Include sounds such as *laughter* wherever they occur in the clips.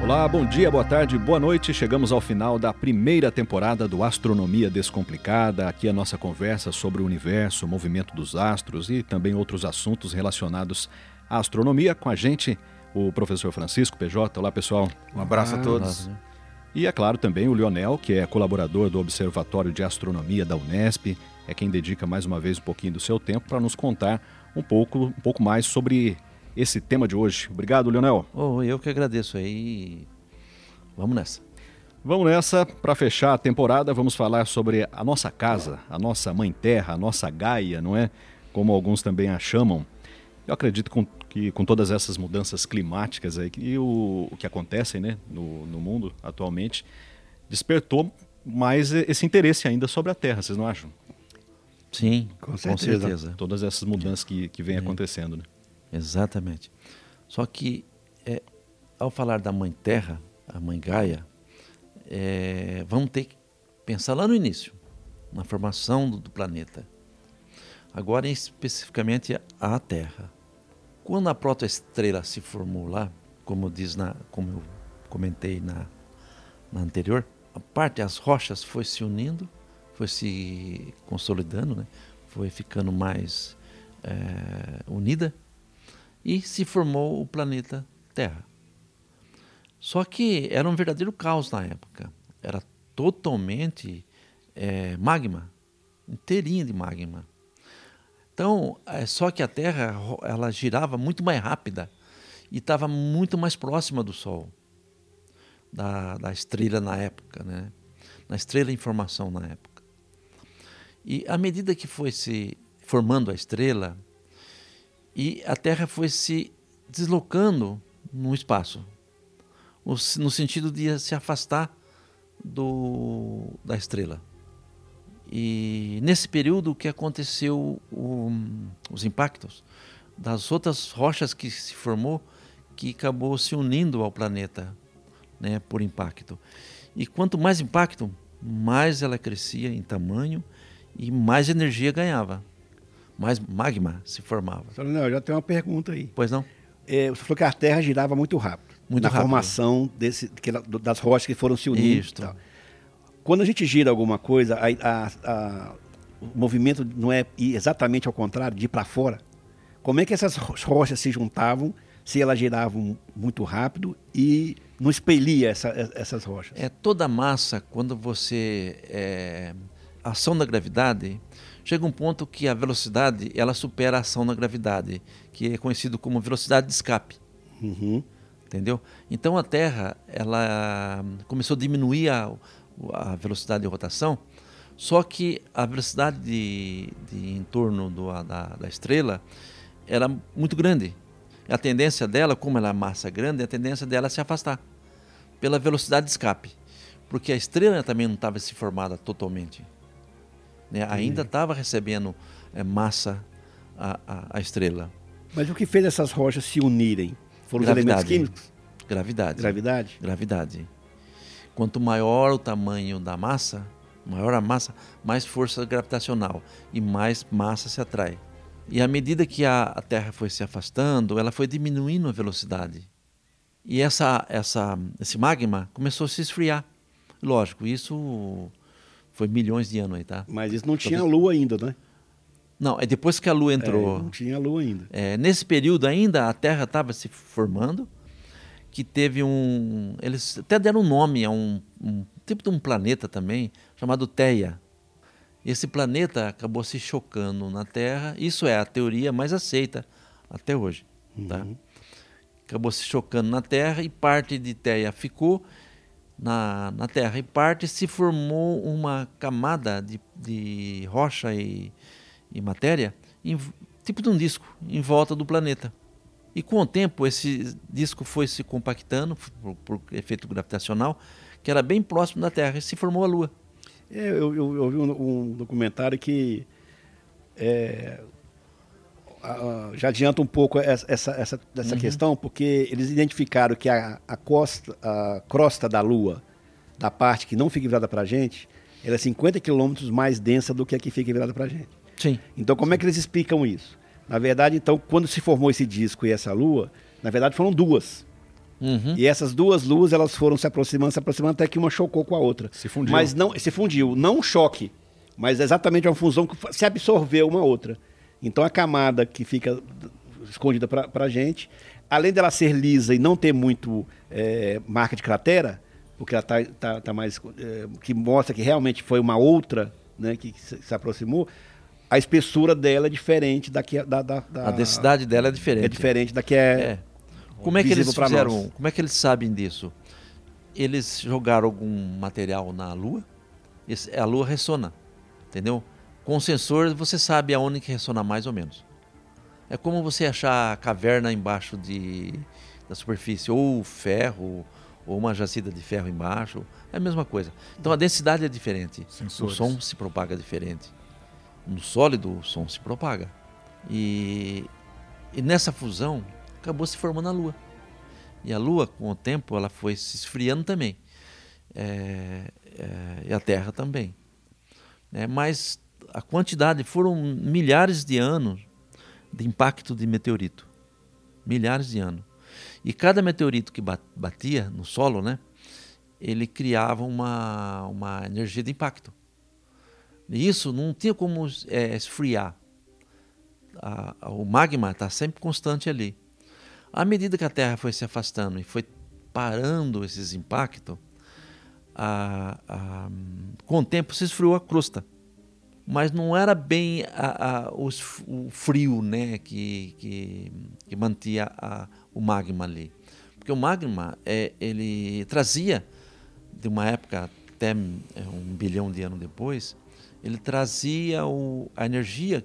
Olá, bom dia, boa tarde, boa noite. Chegamos ao final da primeira temporada do Astronomia Descomplicada. Aqui a nossa conversa sobre o universo, o movimento dos astros e também outros assuntos relacionados à astronomia. Com a gente, o professor Francisco PJ. Olá, pessoal. Um abraço ah, a todos. E é claro também o Lionel, que é colaborador do Observatório de Astronomia da Unesp, é quem dedica mais uma vez um pouquinho do seu tempo para nos contar um pouco, um pouco mais sobre esse tema de hoje. Obrigado, Leonel. Oh, eu que agradeço aí. Vamos nessa. Vamos nessa, para fechar a temporada, vamos falar sobre a nossa casa, a nossa mãe terra, a nossa Gaia, não é? Como alguns também a chamam. Eu acredito com, que com todas essas mudanças climáticas aí, e o, o que acontecem né, no, no mundo atualmente, despertou mais esse interesse ainda sobre a Terra, vocês não acham? Sim, com certeza. Com certeza. Todas essas mudanças que, que vêm é. acontecendo, né? Exatamente. Só que, é, ao falar da Mãe Terra, a Mãe Gaia, é, vamos ter que pensar lá no início, na formação do, do planeta. Agora, especificamente, a Terra. Quando a protoestrela se formou lá, como diz na, como eu comentei na, na anterior, a parte as rochas foi se unindo, foi se consolidando, né? foi ficando mais é, unida e se formou o planeta Terra. Só que era um verdadeiro caos na época. Era totalmente é, magma, inteirinho de magma. Então, é, só que a Terra ela girava muito mais rápida e estava muito mais próxima do Sol, da, da estrela na época, né? na estrela em formação na época. E à medida que foi se formando a estrela, e a Terra foi se deslocando no espaço, no sentido de se afastar do, da estrela. E nesse período que aconteceu, o, os impactos das outras rochas que se formou, que acabou se unindo ao planeta, né, por impacto. E quanto mais impacto, mais ela crescia em tamanho e mais energia ganhava mais magma se formava. Não, eu já tenho uma pergunta aí. Pois não? É, você falou que a Terra girava muito rápido. Muito na rápido. formação desse, das rochas que foram se unindo. Isso. Quando a gente gira alguma coisa, a, a, a, o movimento não é exatamente ao contrário, de ir para fora. Como é que essas rochas se juntavam se elas giravam muito rápido e não expelia essa, essas rochas? É toda a massa, quando você. É, a ação da gravidade chega um ponto que a velocidade ela supera a ação da gravidade, que é conhecido como velocidade de escape. Uhum. Entendeu? Então a Terra ela começou a diminuir a, a velocidade de rotação, só que a velocidade de, de em torno do, da, da estrela era muito grande. A tendência dela, como ela é massa grande, a tendência dela é se afastar pela velocidade de escape, porque a estrela também não estava se formada totalmente. Né? Ainda estava recebendo é, massa a, a, a, estrela. Mas o que fez essas rochas se unirem? Foram Gravidade. os elementos químicos? Gravidade. Gravidade? Gravidade. Quanto maior o tamanho da massa, maior a massa, mais força gravitacional e mais massa se atrai. E à medida que a, a Terra foi se afastando, ela foi diminuindo a velocidade. E essa, essa, esse magma começou a se esfriar. Lógico, isso foi milhões de anos aí, tá? Mas isso não tinha lua ainda, né? Não, é depois que a lua entrou. É, não tinha lua ainda. É, nesse período ainda a Terra estava se formando, que teve um. Eles até deram um nome a um, um tipo de um planeta também, chamado Teia. Esse planeta acabou se chocando na Terra. Isso é a teoria mais aceita até hoje. Tá? Uhum. Acabou se chocando na Terra e parte de Teia ficou na, na Terra. E parte se formou uma camada de, de rocha e, e matéria, em, tipo de um disco, em volta do planeta. E com o tempo, esse disco foi se compactando por, por efeito gravitacional, que era bem próximo da Terra, e se formou a Lua. É, eu, eu, eu vi um, um, documentário que é, já adianta um pouco essa, essa, essa, essa uhum. questão, porque eles identificaram que a, a, costa, a crosta da Lua, da parte que não fica virada para a gente, ela é 50 quilômetros mais densa do que a que fica virada para a gente. Sim. Então, como é que eles explicam isso? Na verdade, então, quando se formou esse disco e essa Lua, na verdade foram duas. Uhum. E essas duas luzes elas foram se aproximando, se aproximando até que uma chocou com a outra. Se fundiu. Mas não se fundiu, não um choque, mas exatamente uma fusão que se absorveu uma outra. Então a camada que fica escondida para a gente, além dela ser lisa e não ter muito é, marca de cratera, porque ela tá, tá, tá mais é, que mostra que realmente foi uma outra, né, que, que se, se aproximou a espessura dela é diferente da que da, da, da, a densidade dela é diferente. É diferente da que é. é. Como é que eles fizeram? Como é que eles sabem disso? Eles jogaram algum material na Lua, a Lua ressona, entendeu? Com o sensor você sabe aonde que ressona mais ou menos. É como você achar a caverna embaixo de, da superfície, ou ferro, ou uma jacida de ferro embaixo. É a mesma coisa. Então a densidade é diferente. Sensores. O som se propaga diferente no sólido o som se propaga. E, e nessa fusão acabou se formando a Lua. E a Lua, com o tempo, ela foi se esfriando também. É, é, e a Terra também. É, mas a quantidade foram milhares de anos de impacto de meteorito. Milhares de anos. E cada meteorito que batia no solo, né, ele criava uma, uma energia de impacto. Isso não tinha como é, esfriar. A, a, o magma está sempre constante ali. À medida que a Terra foi se afastando e foi parando esses impactos, a, com o tempo se esfriou a crosta. Mas não era bem os, o frio né, que, que, que mantinha o magma ali. Porque o magma é, ele trazia, de uma época até é, um bilhão de anos depois, ele trazia o, a energia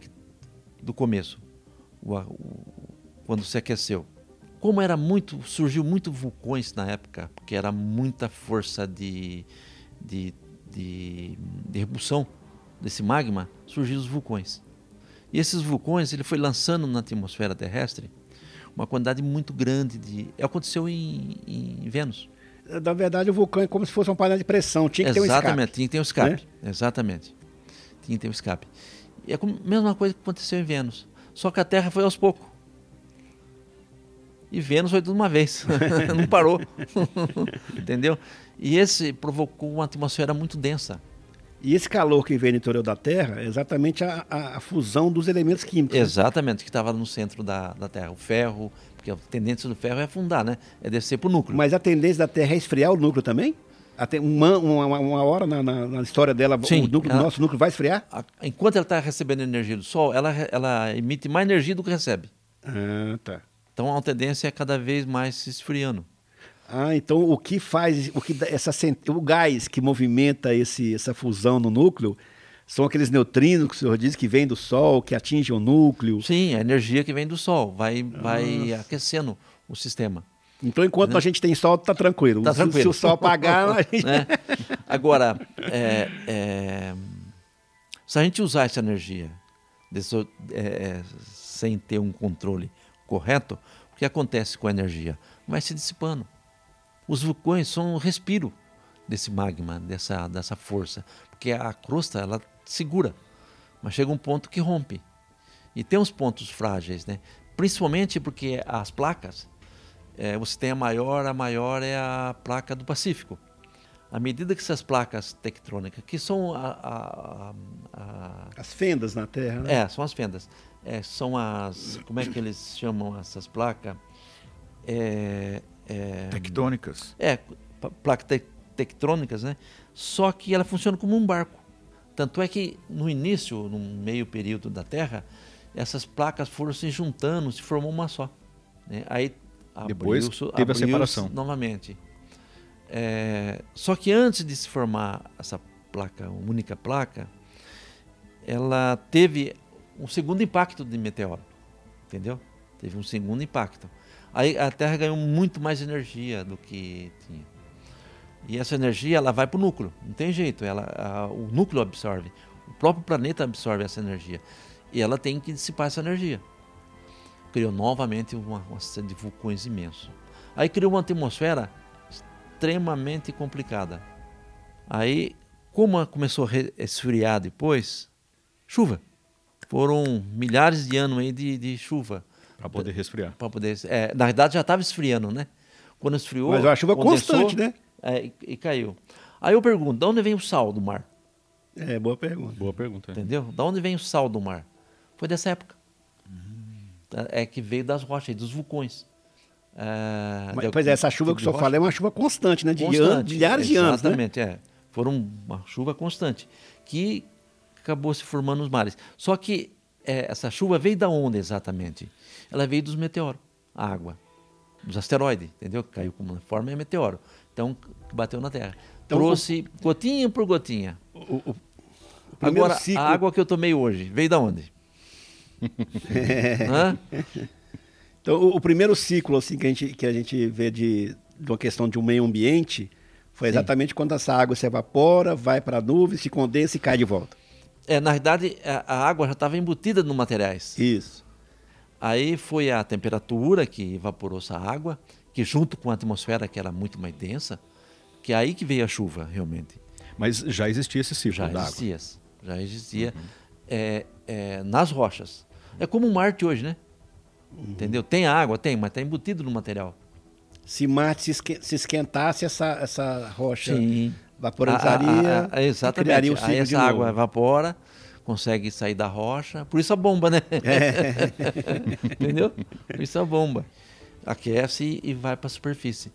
do começo, o, o, quando se aqueceu. Como era muito, surgiu muito vulcões na época, porque era muita força de, de, de, de repulsão desse magma, surgiram os vulcões. E esses vulcões ele foi lançando na atmosfera terrestre uma quantidade muito grande de. Aconteceu em, em Vênus. Na verdade, o vulcão é como se fosse uma panela de pressão, tinha que Exatamente, ter um escape. Tinha que ter um escape. Né? Exatamente tinha que ter um escape. E é a mesma coisa que aconteceu em Vênus. Só que a Terra foi aos poucos. E Vênus foi tudo uma vez. *laughs* Não parou. *laughs* Entendeu? E esse provocou uma atmosfera muito densa. E esse calor que vem no interior da Terra é exatamente a, a, a fusão dos elementos químicos. Né? Exatamente, né? que estava no centro da, da Terra. O ferro, porque a tendência do ferro é afundar, né? É descer para o núcleo. Mas a tendência da Terra é esfriar o núcleo também? Até uma, uma, uma hora na, na, na, história dela, Sim, o núcleo, ela, nosso núcleo vai esfriar? A, enquanto ela está recebendo energia do Sol, ela, ela emite mais energia do que recebe. Ah, tá. Então a tendência é cada vez mais se esfriando. Ah, então o que faz, o que essa o gás que movimenta esse, essa fusão no núcleo são aqueles neutrinos que o senhor diz que vêm do Sol, que atingem o núcleo? Sim, a energia que vem do Sol vai, vai aquecendo o sistema. Então, enquanto né? a gente tem sol, tá tranquilo. Tá tranquilo. Se, o sol apagar, a *laughs* gente... né? Agora, é, é, se a gente usar essa energia desse, é, é, sem ter um controle correto, o que acontece com a energia? Vai se dissipando. Os vulcões são um respiro desse magma, dessa, dessa força, porque a crosta ela segura, mas chega um ponto que rompe. E tem uns pontos frágeis, né? principalmente porque as placas é, você tem a maior, a maior é a placa do Pacífico. À medida que essas placas tectônicas, que são a, a, a, as fendas na Terra, né? É, são as fendas. É, são as, como é que eles chamam essas placas? É, é, tectônicas. É, placas te, tectônicas, né? Só que ela funciona como um barco. Tanto é que no início, no meio período da Terra, essas placas foram se juntando, se formou uma só. Né? Aí depois teve a separação. Novamente. É, só que antes de se formar essa placa, uma única placa, ela teve um segundo impacto de meteoro. Entendeu? Teve um segundo impacto. Aí a Terra ganhou muito mais energia do que tinha. E essa energia ela vai para o núcleo, não tem jeito. Ela, a, o núcleo absorve, o próprio planeta absorve essa energia. E ela tem que dissipar essa energia criou novamente uma, uma série de vulcões imensos. Aí criou uma atmosfera extremamente complicada. Aí, como começou a esfriar depois, chuva. Foram milhares de anos aí de, de chuva. Para poder resfriar. Para poder, é, na verdade já estava esfriando, né? Quando esfriou. Mas é uma chuva condensou, constante, né? É, e, e, caiu. Aí eu pergunto, de onde vem o sal do mar? É, boa pergunta. Boa pergunta. É. Entendeu? De onde vem o sal do mar? Foi dessa época. É que veio das rochas, dos vulcões. É, Mas, pois é, essa chuva tipo que o senhor fala é uma chuva constante, né? De, constante, anos, de milhares de anos. Né? Exatamente, né? é. Foram uma chuva constante. Que acabou se formando nos mares. Só que é, essa chuva veio da onde exatamente? Ela veio dos meteoros, a água, dos asteroides, entendeu? Caiu como uma forma é meteoro. Então, bateu na Terra. Então, Trouxe o... gotinha por gotinha. O, o, Agora, ciclo... a água que eu tomei hoje, veio da onde? *laughs* então, o, o, primeiro ciclo assim, que, a gente, que a gente vê de, de uma questão de um meio ambiente foi exatamente Sim. quando essa água se evapora, vai para a nuvem, se condensa e cai de volta. É, na verdade, a, a água já estava embutida nos materiais. Isso. Aí foi a temperatura que evaporou essa água, que junto com a atmosfera, que era muito mais densa, que é aí que veio a chuva, realmente. Mas já existia esse ciclo já da existia, água? Já existia. Uhum. É, é, nas rochas. É como Marte hoje, né? Uhum. Entendeu? Tem água, tem, mas está embutido no material. Se Marte se esquentasse, essa, essa rocha Sim. Vaporizaria. A, a, a, exatamente. Criaria o ciclo Aí essa água evapora, consegue sair da rocha. Por isso a bomba, né? É. *laughs* Entendeu? Por isso a bomba. Aquece e vai para a superfície.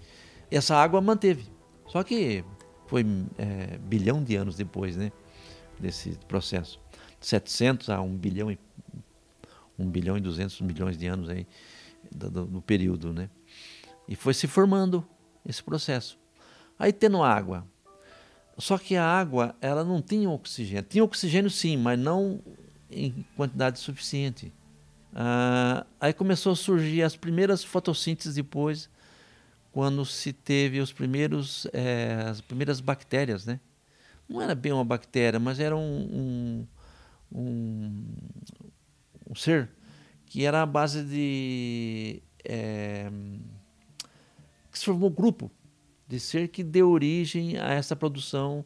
Essa água manteve. Só que foi é, bilhão de anos depois, né? Desse processo. 700 a 1 bilhão e 1 bilhão e 200 milhões de anos aí do, do, do período, né? E foi se formando esse processo. Aí tendo água. Só que a água, ela não tinha oxigênio. Tinha oxigênio sim, mas não em quantidade suficiente. Ah, aí começou a surgir as primeiras fotossínteses depois, quando se teve os primeiros, é, as primeiras bactérias, né? Não era bem uma bactéria, mas era um, um, um, um ser que era a base de é, que se formou um grupo de ser que deu origem a essa produção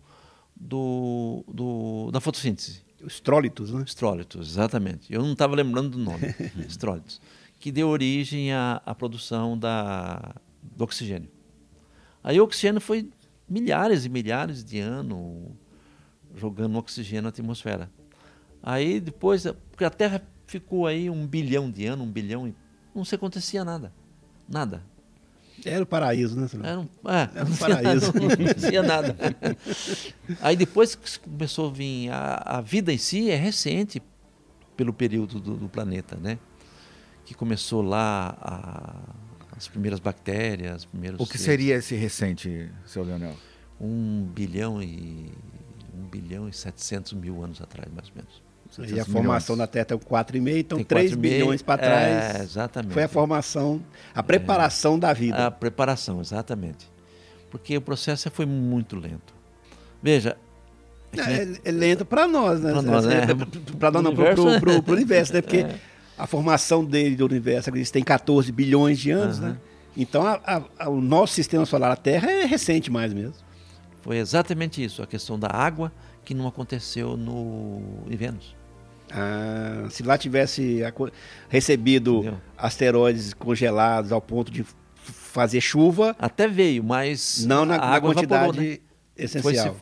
do, do, da fotossíntese. Estrólitos, né? Estrólitos, exatamente. Eu não estava lembrando do nome. *laughs* Estrólitos. Que deu origem à, à produção da, do oxigênio. Aí o oxigênio foi milhares e milhares de anos jogando oxigênio na atmosfera. Aí depois, porque a Terra ficou aí um bilhão de anos, um bilhão e não se acontecia nada. Nada. Era o paraíso, né? Era um, é, Era um *laughs* paraíso. Não acontecia nada. Aí depois que começou a vir, a, a vida em si é recente pelo período do, do planeta, né? Que começou lá a, as primeiras bactérias, primeiros. O que seres. seria esse recente, seu Leonel? Um bilhão e um bilhão e 700 mil anos atrás, mais ou menos. E a formação da Terra tem 4,5, então tem 3 bilhões para trás. É, exatamente. Foi a formação, a preparação é, da vida. A preparação, exatamente. Porque o processo foi muito lento. Veja. É, é, é lento para nós, né? Para nós, né? *laughs* Para nós, não, para o universo, né? Porque *laughs* é. a formação dele do universo tem 14 bilhões de anos, uhum. né? Então a, a, o nosso sistema solar, a Terra, é recente mais mesmo. Foi exatamente isso, a questão da água que não aconteceu no em Vênus. Ah, se lá tivesse recebido Entendeu? asteroides congelados ao ponto de fazer chuva. Até veio, mas não na, na quantidade evaporou, né? essencial.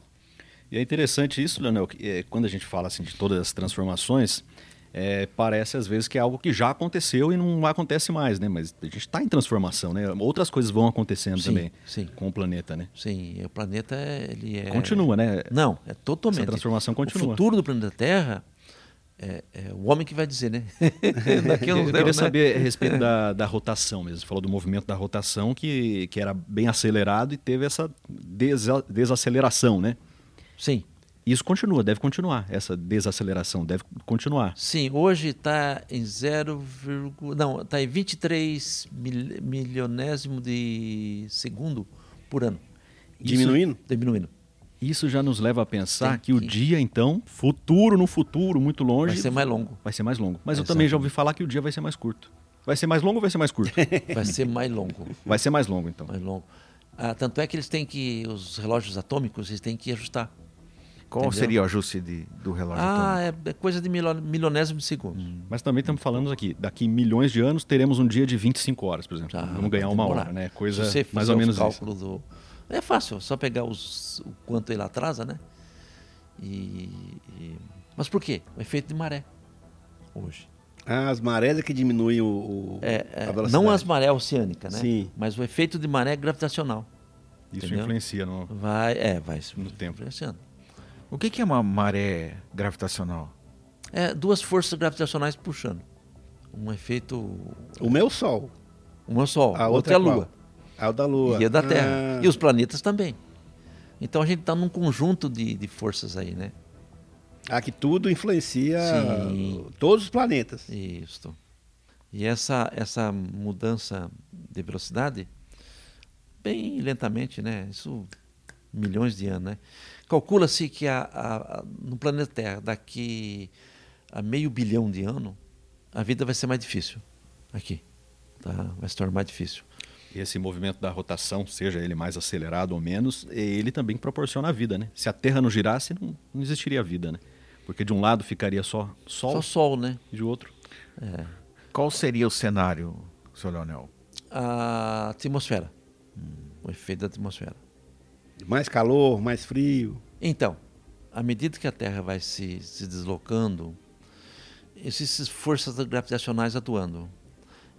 E é interessante isso, Leonel, que, é, quando a gente fala assim, de todas as transformações, é, parece às vezes que é algo que já aconteceu e não acontece mais, né? Mas a gente está em transformação, né? Outras coisas vão acontecendo sim, também sim. com o planeta, né? Sim, o planeta ele é... continua, né? Não, é totalmente. Essa transformação continua. O futuro do planeta Terra é, é, o homem que vai dizer, né? *laughs* Eu queria né? saber a respeito da, *laughs* da rotação mesmo. Você falou do movimento da rotação que, que era bem acelerado e teve essa desa, desaceleração, né? Sim. Isso continua, deve continuar. Essa desaceleração deve continuar. Sim, hoje está em 0, não, está em 23 mil, milionésimo de segundo por ano. Diminuindo? Isso, diminuindo. Isso já nos leva a pensar que, que, o dia, então, futuro no futuro, muito longe. Vai ser mais longo. Vai ser mais longo. Mas eu também já ouvi falar que o dia vai ser mais curto. Vai ser mais longo ou vai ser mais curto? *laughs* vai ser mais longo. Vai ser mais longo, então. Mais longo. Ah, tanto é que eles têm que, os relógios atômicos, eles têm que ajustar. Qual Entendeu? seria o ajuste de, do relógio ah, é, é, coisa de milionésimo de segundo. Hum. Mas também estamos falando aqui, daqui milhões de anos teremos um dia de 25 horas, por exemplo. Ah, Vamos ganhar uma hora, né? Coisa mais ou menos cálculo isso. Do... É fácil, só pegar os, o quanto ele atrasa, né? E, e... Mas por quê? O efeito de maré hoje. Ah, as marés é que diminuem o, o é, é, a velocidade. Não as marés oceânicas, né? Sim. Mas o efeito de maré gravitacional. Isso entendeu? influencia no, vai, é, vai no tempo. influenciando. O que é uma maré gravitacional? É duas forças gravitacionais puxando. Um efeito. O meu Sol. O meu Sol. A outra, outra é a Lua. A é da Lua. E a da Terra. Ah. E os planetas também. Então a gente está num conjunto de, de forças aí, né? Ah, que tudo influencia Sim. todos os planetas. Isso. E essa, essa mudança de velocidade, bem lentamente, né? Isso milhões de anos, né? Calcula-se que a, a, no planeta Terra, daqui a meio bilhão de anos, a vida vai ser mais difícil aqui. Tá? Vai se tornar mais difícil. Esse movimento da rotação, seja ele mais acelerado ou menos, ele também proporciona a vida, né? Se a Terra não girasse, não, não existiria vida, né? Porque de um lado ficaria só Sol. Só Sol, né? E de outro. É. Qual seria o cenário, Sr. Leonel? A atmosfera. Hum. O efeito da atmosfera. Mais calor, mais frio. Então, à medida que a Terra vai se, se deslocando, essas forças gravitacionais atuando,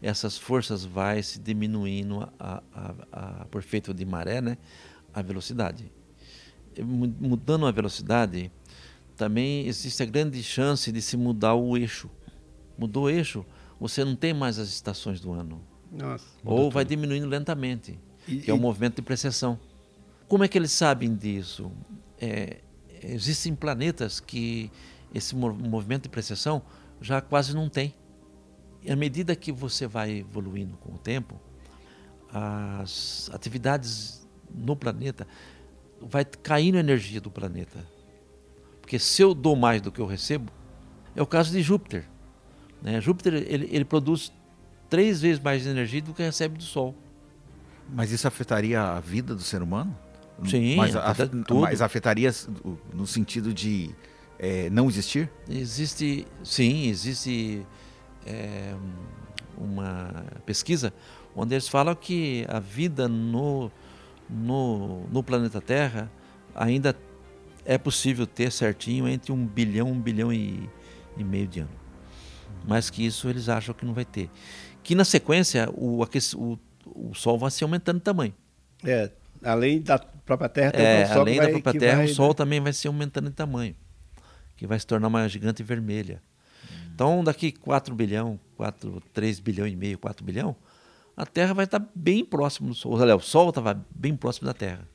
essas forças vai se diminuindo a, a, a, por efeito de maré, né, a velocidade. Mudando a velocidade, também existe a grande chance de se mudar o eixo. Mudou o eixo, você não tem mais as estações do ano. Nossa, Ou vai diminuindo lentamente, e, que é o movimento de precessão. Como é que eles sabem disso? É, existem planetas que esse movimento de precessão já quase não tem. E à medida que você vai evoluindo com o tempo, as atividades no planeta vai caindo a energia do planeta. Porque se eu dou mais do que eu recebo, é o caso de Júpiter. Né? Júpiter ele, ele produz três vezes mais energia do que recebe do Sol. Mas isso afetaria a vida do ser humano? Sim, mas, mas afetaria no sentido de é, não existir? Existe, sim, existe é, uma pesquisa onde eles falam que a vida no, no, no planeta Terra ainda é possível ter certinho entre um bilhão, um bilhão e, e meio de anos. Mas que isso eles acham que não vai ter. Que na sequência o, o, o Sol vai se aumentando de tamanho. É, além da própria Terra, é, o Sol além da própria Terra, vai... o Sol também vai se aumentando de tamanho, que vai se tornar uma gigante vermelha. Então, daqui 4 bilhão, 4, 3 bilhão e meio, 4 bilhão, a Terra vai estar bem próximo do Sol. Olha, o Sol estava bem próximo da Terra.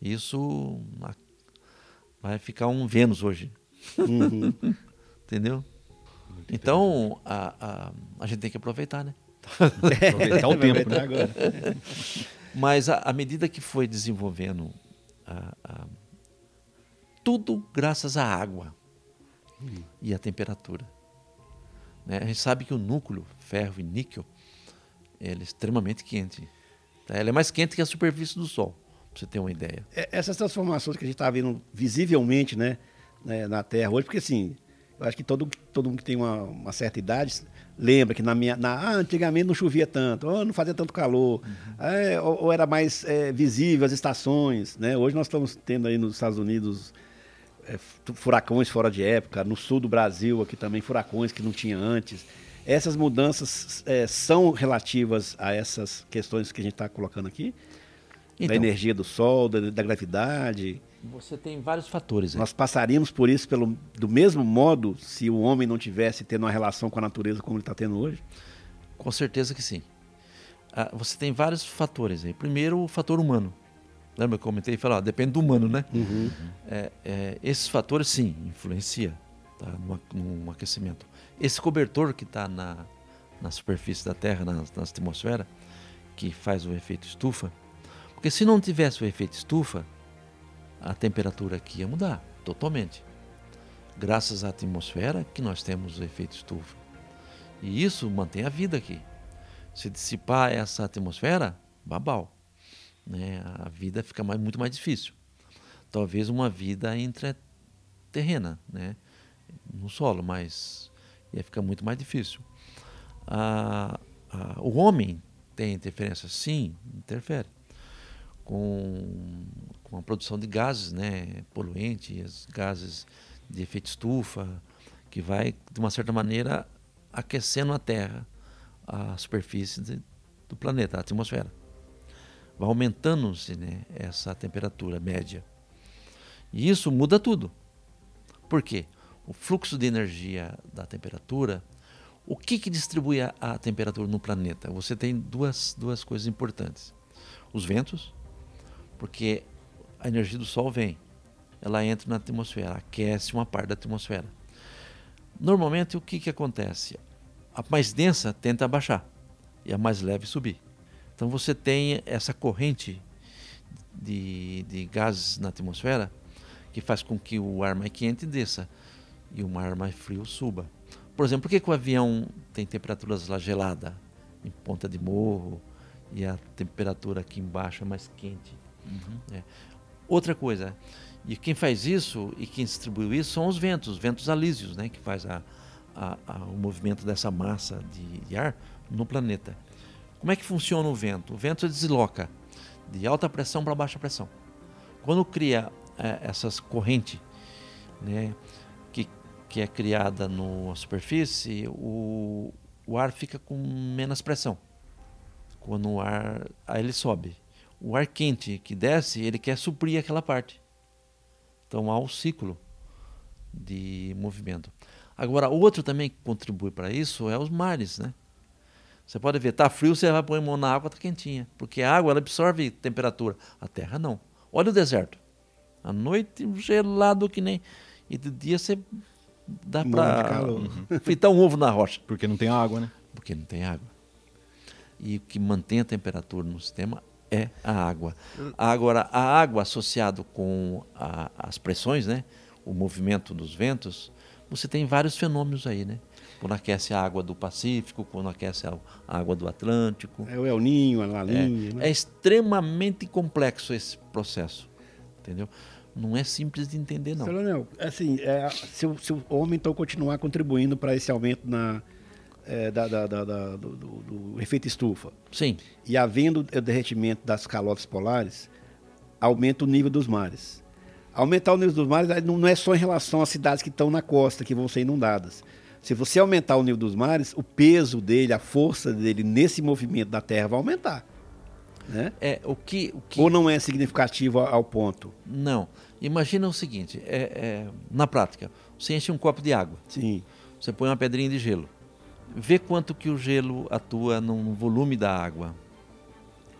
Isso vai ficar um Vênus hoje. Uhum. *laughs* Entendeu? Então, a, a, a gente tem que aproveitar, né? *laughs* aproveitar o tempo, né? Agora. *laughs* Mas à medida que foi desenvolvendo a, a, tudo graças à água hum. e à temperatura. Né? A gente sabe que o núcleo, ferro e níquel, ele é extremamente quente. Tá? Ele é mais quente que a superfície do Sol, para você ter uma ideia. É, essas transformações que a gente está vendo visivelmente né, né, na Terra hoje, porque assim, eu acho que todo, todo mundo que tem uma, uma certa idade lembra que na minha, na, ah, antigamente não chovia tanto, ou não fazia tanto calor, uhum. é, ou, ou, era mais é, visível as estações. Né? Hoje nós estamos tendo aí nos Estados Unidos é, furacões fora de época, no sul do Brasil aqui também furacões que não tinha antes. Essas mudanças é, são relativas a essas questões que a gente está colocando aqui? Então, da energia do Sol, da, da gravidade? Você tem vários fatores. Aí. Nós passaríamos por isso pelo, do mesmo modo se o homem não tivesse tendo uma relação com a natureza como ele está tendo hoje? Com certeza que sim. Ah, você tem vários fatores aí. Primeiro, o fator humano. Lembra que eu comentei e falei, ó, depende do humano, né? Uhum. É, é, esses fatores, sim, influencia tá, no, no aquecimento. Esse cobertor que está na, na superfície da Terra, na, na atmosfera, que faz o efeito estufa, porque se não tivesse o efeito estufa, a temperatura aqui ia mudar totalmente. Graças à atmosfera que nós temos o efeito estufa. E isso mantém a vida aqui. Se dissipar essa atmosfera, babau. Né? A vida fica mais, muito mais difícil. Talvez uma vida entre terrena, né? no solo, mas ia ficar muito mais difícil. Ah, ah, o homem tem interferência? Sim, interfere. Com, com a produção de gases né, poluentes, gases de efeito estufa, que vai, de uma certa maneira, aquecendo a Terra, a superfície de, do planeta, a atmosfera. Vai aumentando-se né, essa temperatura média. E isso muda tudo. Por quê? O fluxo de energia da temperatura, o que, que distribui a, a temperatura no planeta? Você tem duas, duas coisas importantes. Os ventos, porque a energia do Sol vem, ela entra na atmosfera, aquece uma parte da atmosfera. Normalmente, o que, que acontece? A mais densa tenta abaixar e a mais leve subir. Então, você tem essa corrente de, de gases na atmosfera que faz com que o ar mais quente desça e o ar mais frio suba. Por exemplo, por que, que o avião tem temperaturas lá gelada em ponta de morro e a temperatura aqui embaixo é mais quente? Uhum. É. Outra coisa, e quem faz isso e quem distribuiu isso são os ventos, os ventos alísios, né, que faz a, a, a, o movimento dessa massa de, de ar no planeta. Como é que funciona o vento? O vento desloca de alta pressão para baixa pressão. Quando cria é, essas correntes, né, que, que é criada na superfície, o, o ar fica com menos pressão. Quando o ar, aí ele sobe. O ar quente que desce, ele quer suprir aquela parte. Então há um ciclo de movimento. Agora, outro também que contribui para isso é os mares, né? Você pode ver, tá frio, você vai pôr a mão na água, tá quentinha, porque a água ela absorve temperatura, a terra não. Olha o deserto. À noite, gelado que nem. E de dia você dá para fritar um ovo na rocha. Porque não tem água, né? Porque não tem água. E o que mantém a temperatura no sistema é a água. Agora, a água associado com a, as pressões, né? o movimento dos ventos, você tem vários fenômenos aí, né? Quando aquece a água do Pacífico, quando aquece a água do Atlântico. É o El Ninho, a Laninha. É, né? é extremamente complexo esse processo, entendeu? não é simples de entender, não. Leonel, assim, é, se, o, se, o, homem então continuar contribuindo para esse aumento na, é, da, da, da, do, do, do, efeito estufa. Sim. E havendo o derretimento das calotas polares, aumenta o nível dos mares. Aumentar o nível dos mares não é só em relação às cidades que estão na costa, que vão ser inundadas. Se você aumentar o nível dos mares, o peso dele, a força dele nesse movimento da Terra vai aumentar. Né? É, o que, o que... Ou não é significativo ao ponto? Não. Imagina o seguinte, é, é, na prática, você enche um copo de água. Sim. Você põe uma pedrinha de gelo. Vê quanto que o gelo atua no volume da água.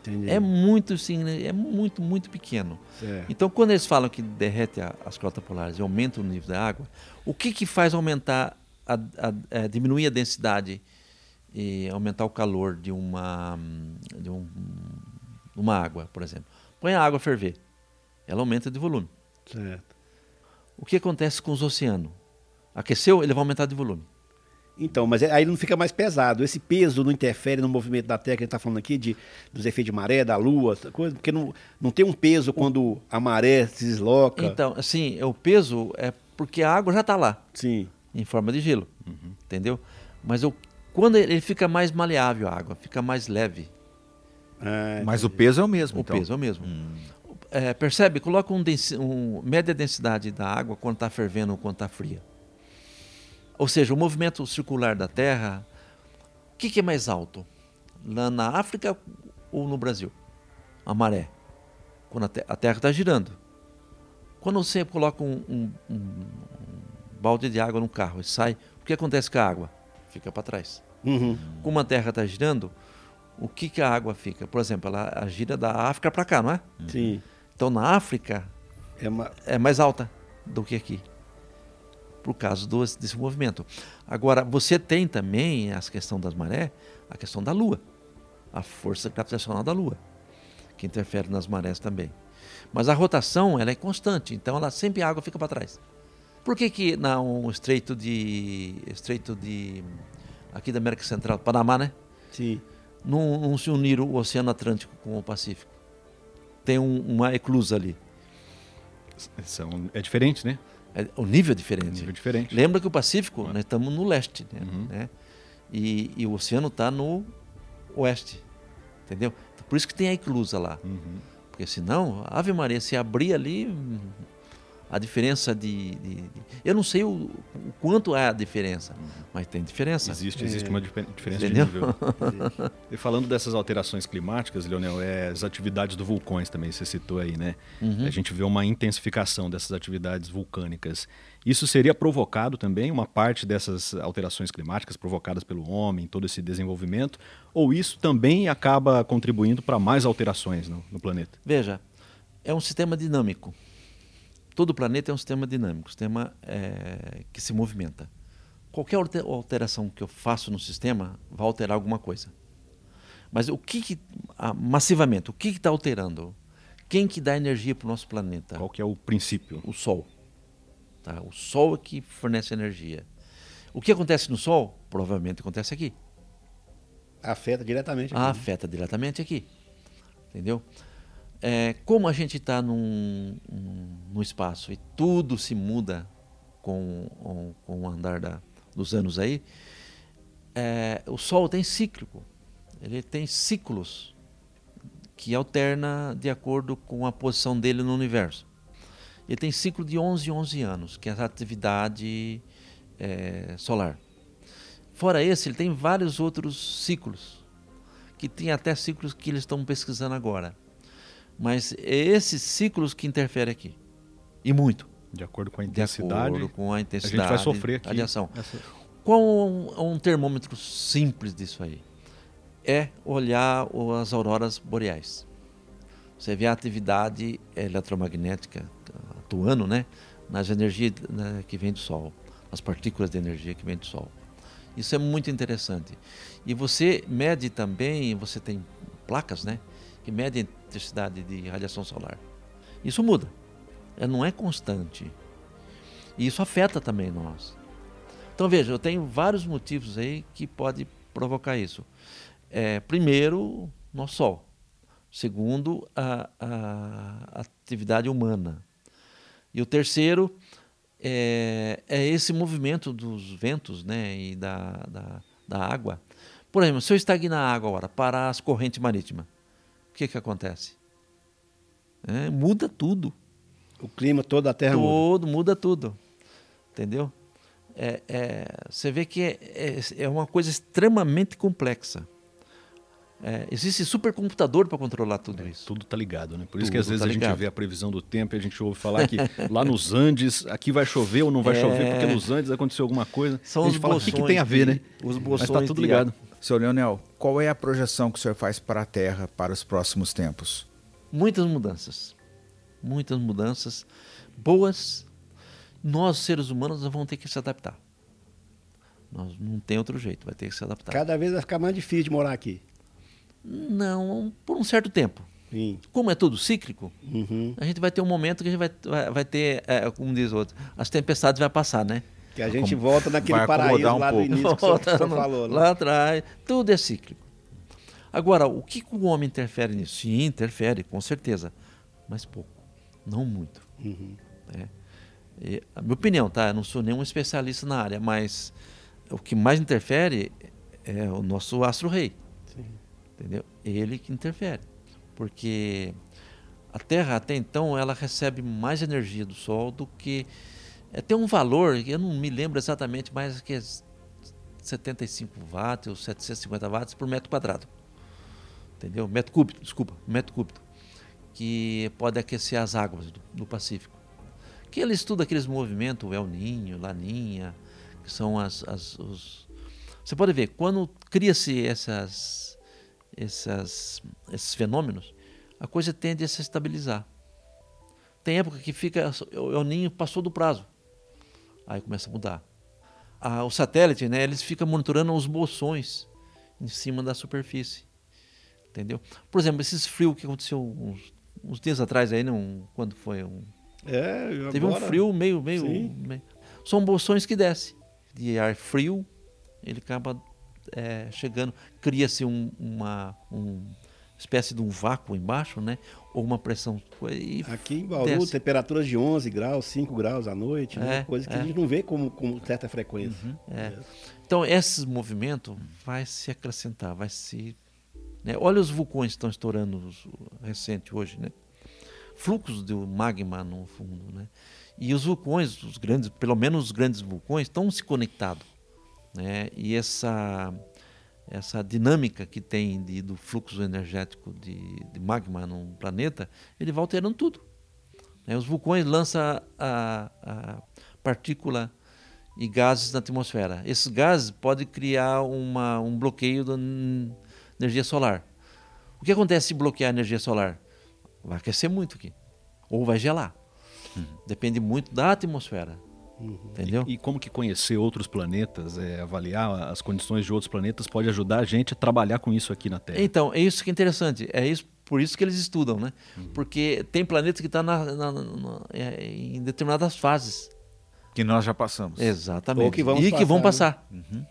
Entendi. É muito, sim, né? é muito, muito pequeno. Certo. Então, quando eles falam que derrete as crotas polares e aumenta o nível da água, o que, que faz aumentar, a, a, a, é, diminuir a densidade e aumentar o calor de uma, de um, uma água, por exemplo? Põe a água a ferver, ela aumenta de volume. Certo. O que acontece com os oceanos? Aqueceu, ele vai aumentar de volume. Então, mas aí não fica mais pesado. Esse peso não interfere no movimento da Terra que a gente está falando aqui, de, dos efeitos de maré, da Lua, coisa, porque não, não tem um peso quando a maré se desloca. Então, assim, o peso é porque a água já está lá. Sim. Em forma de gelo. Uhum. Entendeu? Mas o, quando ele fica mais maleável a água, fica mais leve. Ah, mas o peso é o mesmo. O então. peso é o mesmo. Hum é, percebe? Coloca um, um, média densidade da água quando está fervendo ou quando está fria. Ou seja, o movimento circular da Terra, o que, que, é mais alto? Lá na África ou no Brasil? A maré. Quando a, te a Terra está girando. Quando você coloca um, um, um, balde de água no carro e sai, o que acontece com a água? Fica para trás. Uhum. Como a Terra está girando, o que, que a água fica? Por exemplo, ela gira da África para cá, não é? Sim. Então, na África, é, uma... é mais alta do que aqui, por causa do, desse movimento. Agora, você tem também a questão das marés, a questão da Lua, a força gravitacional da Lua, que interfere nas marés também. Mas a rotação ela é constante, então ela sempre a água fica para trás. Por que que um estreito de estreito de aqui da América Central, Panamá, né? Sim. Não, não se uniram o Oceano Atlântico com o Pacífico? tem um, uma eclusa ali. São, é diferente, né? É, o nível é diferente. nível diferente. Lembra que o Pacífico, nós estamos no leste, né? Uhum. né? E, e, o oceano está no oeste, entendeu? Por isso que tem a eclusa lá. Uhum. Porque senão, Ave Maria, se abrir ali, a diferença de, de, de, Eu não sei o, o, quanto é a diferença, mas tem diferença. Existe, existe é. uma diferença Entendeu? de nível. *laughs* e falando dessas alterações climáticas, Leonel, é, as atividades do vulcões também, você citou aí, né? Uhum. A gente vê uma intensificação dessas atividades vulcânicas. Isso seria provocado também, uma parte dessas alterações climáticas provocadas pelo homem, todo esse desenvolvimento, ou isso também acaba contribuindo para mais alterações no, no planeta? Veja, é um sistema dinâmico. Todo o planeta é um sistema dinâmico, um sistema é, que se movimenta. Qualquer alteração que eu faço no sistema vai alterar alguma coisa. Mas o que, que ah, massivamente, o que está alterando? Quem que dá energia para o nosso planeta? Qual que é o princípio? O Sol. Tá? O Sol é que fornece energia. O que acontece no Sol, provavelmente acontece aqui. Afeta diretamente aqui. Afeta diretamente aqui. Entendeu? É, como a gente está num, num, espaço e tudo se muda com, com o andar da, dos anos aí, é, o Sol tem cíclico, ele tem ciclos que alterna de acordo com a posição dele no universo. Ele tem ciclo de 11 11 anos, que é a atividade é, solar. Fora esse, ele tem vários outros ciclos, que tem até ciclos que eles estão pesquisando agora. Mas é esses ciclos que interferem aqui. E muito. De acordo com a intensidade. De acordo com a intensidade. A gente vai sofrer aqui. Radiação. Essa... Qual um, um termômetro simples disso aí? É olhar as auroras boreais. Você vê a atividade eletromagnética atuando, né? Nas energias né, que vem do Sol, as partículas de energia que vem do Sol. Isso é muito interessante. E você mede também, você tem placas, né? Que medem intensidade de radiação solar. Isso muda, é, não é constante. E isso afeta também nós. Então veja, eu tenho vários motivos aí que pode provocar isso. É, primeiro, nosso Sol. Segundo, a, a, atividade humana. E o terceiro é, é, esse movimento dos ventos né, e da, da, da água. Por exemplo, se eu estagnar a água agora, parar as correntes marítimas, que, que acontece? É, muda tudo. O clima toda a Terra todo, muda. muda tudo. Entendeu? É, é, você vê que é, é, é, uma coisa extremamente complexa. É, existe supercomputador para controlar tudo é, isso. Tudo está ligado, né? Por tudo isso que às vezes tá a gente vê a previsão do tempo e a gente ouve falar que lá *laughs* nos Andes, aqui vai chover ou não vai chover, porque nos Andes aconteceu alguma coisa. São a gente fala, o que, que, tem a ver, né? Os Mas está tudo ligado. Seu Leonel, qual é a projeção que o senhor faz para a Terra para os próximos tempos? Muitas mudanças. Muitas mudanças boas. Nós, seres humanos, vamos ter que se adaptar. Nós não tem outro jeito, vai ter que se adaptar. Cada vez vai ficar mais difícil de morar aqui. Não, por um certo tempo. Sim. Como é tudo cíclico, uhum. a gente vai ter um momento que a gente vai, vai, vai ter, é, como diz o outro, as tempestades vai passar, né? Que a gente volta naquele paraíso um lá pouco. do início que senhor falou. Né? Lá atrás, tudo é cíclico. Agora, o que o homem interfere nisso? Sim, interfere, com certeza, mas pouco, não muito. Uhum. É. E, a minha opinião, tá? Eu não sou nenhum especialista na área, mas o que mais interfere é o nosso astro-rei. Entendeu? Ele que interfere. Porque a Terra, até então, ela recebe mais energia do Sol do que é, tem um valor, eu não me lembro exatamente, mas que é 75 watts ou 750 watts por metro quadrado. Entendeu? Metro cúbico, desculpa, metro cúbico. Que pode aquecer as águas do, do Pacífico. Que ele estuda aqueles movimentos, El Ninho, Laninha, que são as, as os... Você pode ver, quando cria-se essas, essas, esses fenômenos, a coisa tende a se estabilizar. Tem época que fica, o El Ninho passou do prazo. Aí começa a mudar. Ah, o satélite, né, eles ficam monitorando os bolsões em cima da superfície. Entendeu? Por exemplo, esses frios que aconteceu uns, uns dias atrás aí, não, quando foi um é, agora... Teve um frio meio, meio, meio, São bolsões que descem. De ar frio, ele acaba é, chegando. Cria-se um, uma, um, espécie de um vácuo embaixo, né? Ou uma pressão. Aqui em Bauru, desce. temperaturas de 11 graus, 5 graus à noite, né? é, coisa que é. a gente não vê com, com certa frequência. Uhum, é. Então, esse movimento vai se acrescentar, vai se. Né? Olha os vulcões que estão estourando recente hoje, né? Fluxos de magma no fundo, né? E os vulcões, os grandes, pelo menos os grandes vulcões, estão se conectados. Né? E essa essa dinâmica que tem de, do fluxo energético de, de, magma num planeta, ele vai alterando tudo. Né? Os vulcões lançam a, a, partícula e gases na atmosfera. Esses gases podem criar uma, um bloqueio da energia solar. O que acontece se bloquear a energia solar? Vai aquecer muito aqui. Ou vai gelar. Uhum. Depende muito da atmosfera. Uhum. Entendeu? E, e, como que conhecer outros planetas, é, avaliar as condições de outros planetas pode ajudar a gente a trabalhar com isso aqui na Terra? Então, é isso que é interessante. É isso, por isso que eles estudam, né? Uhum. Porque tem planetas que estão tá é, em determinadas fases. Que nós já passamos. Exatamente. Ou que vamos e passar, que vão né? passar. Uhum.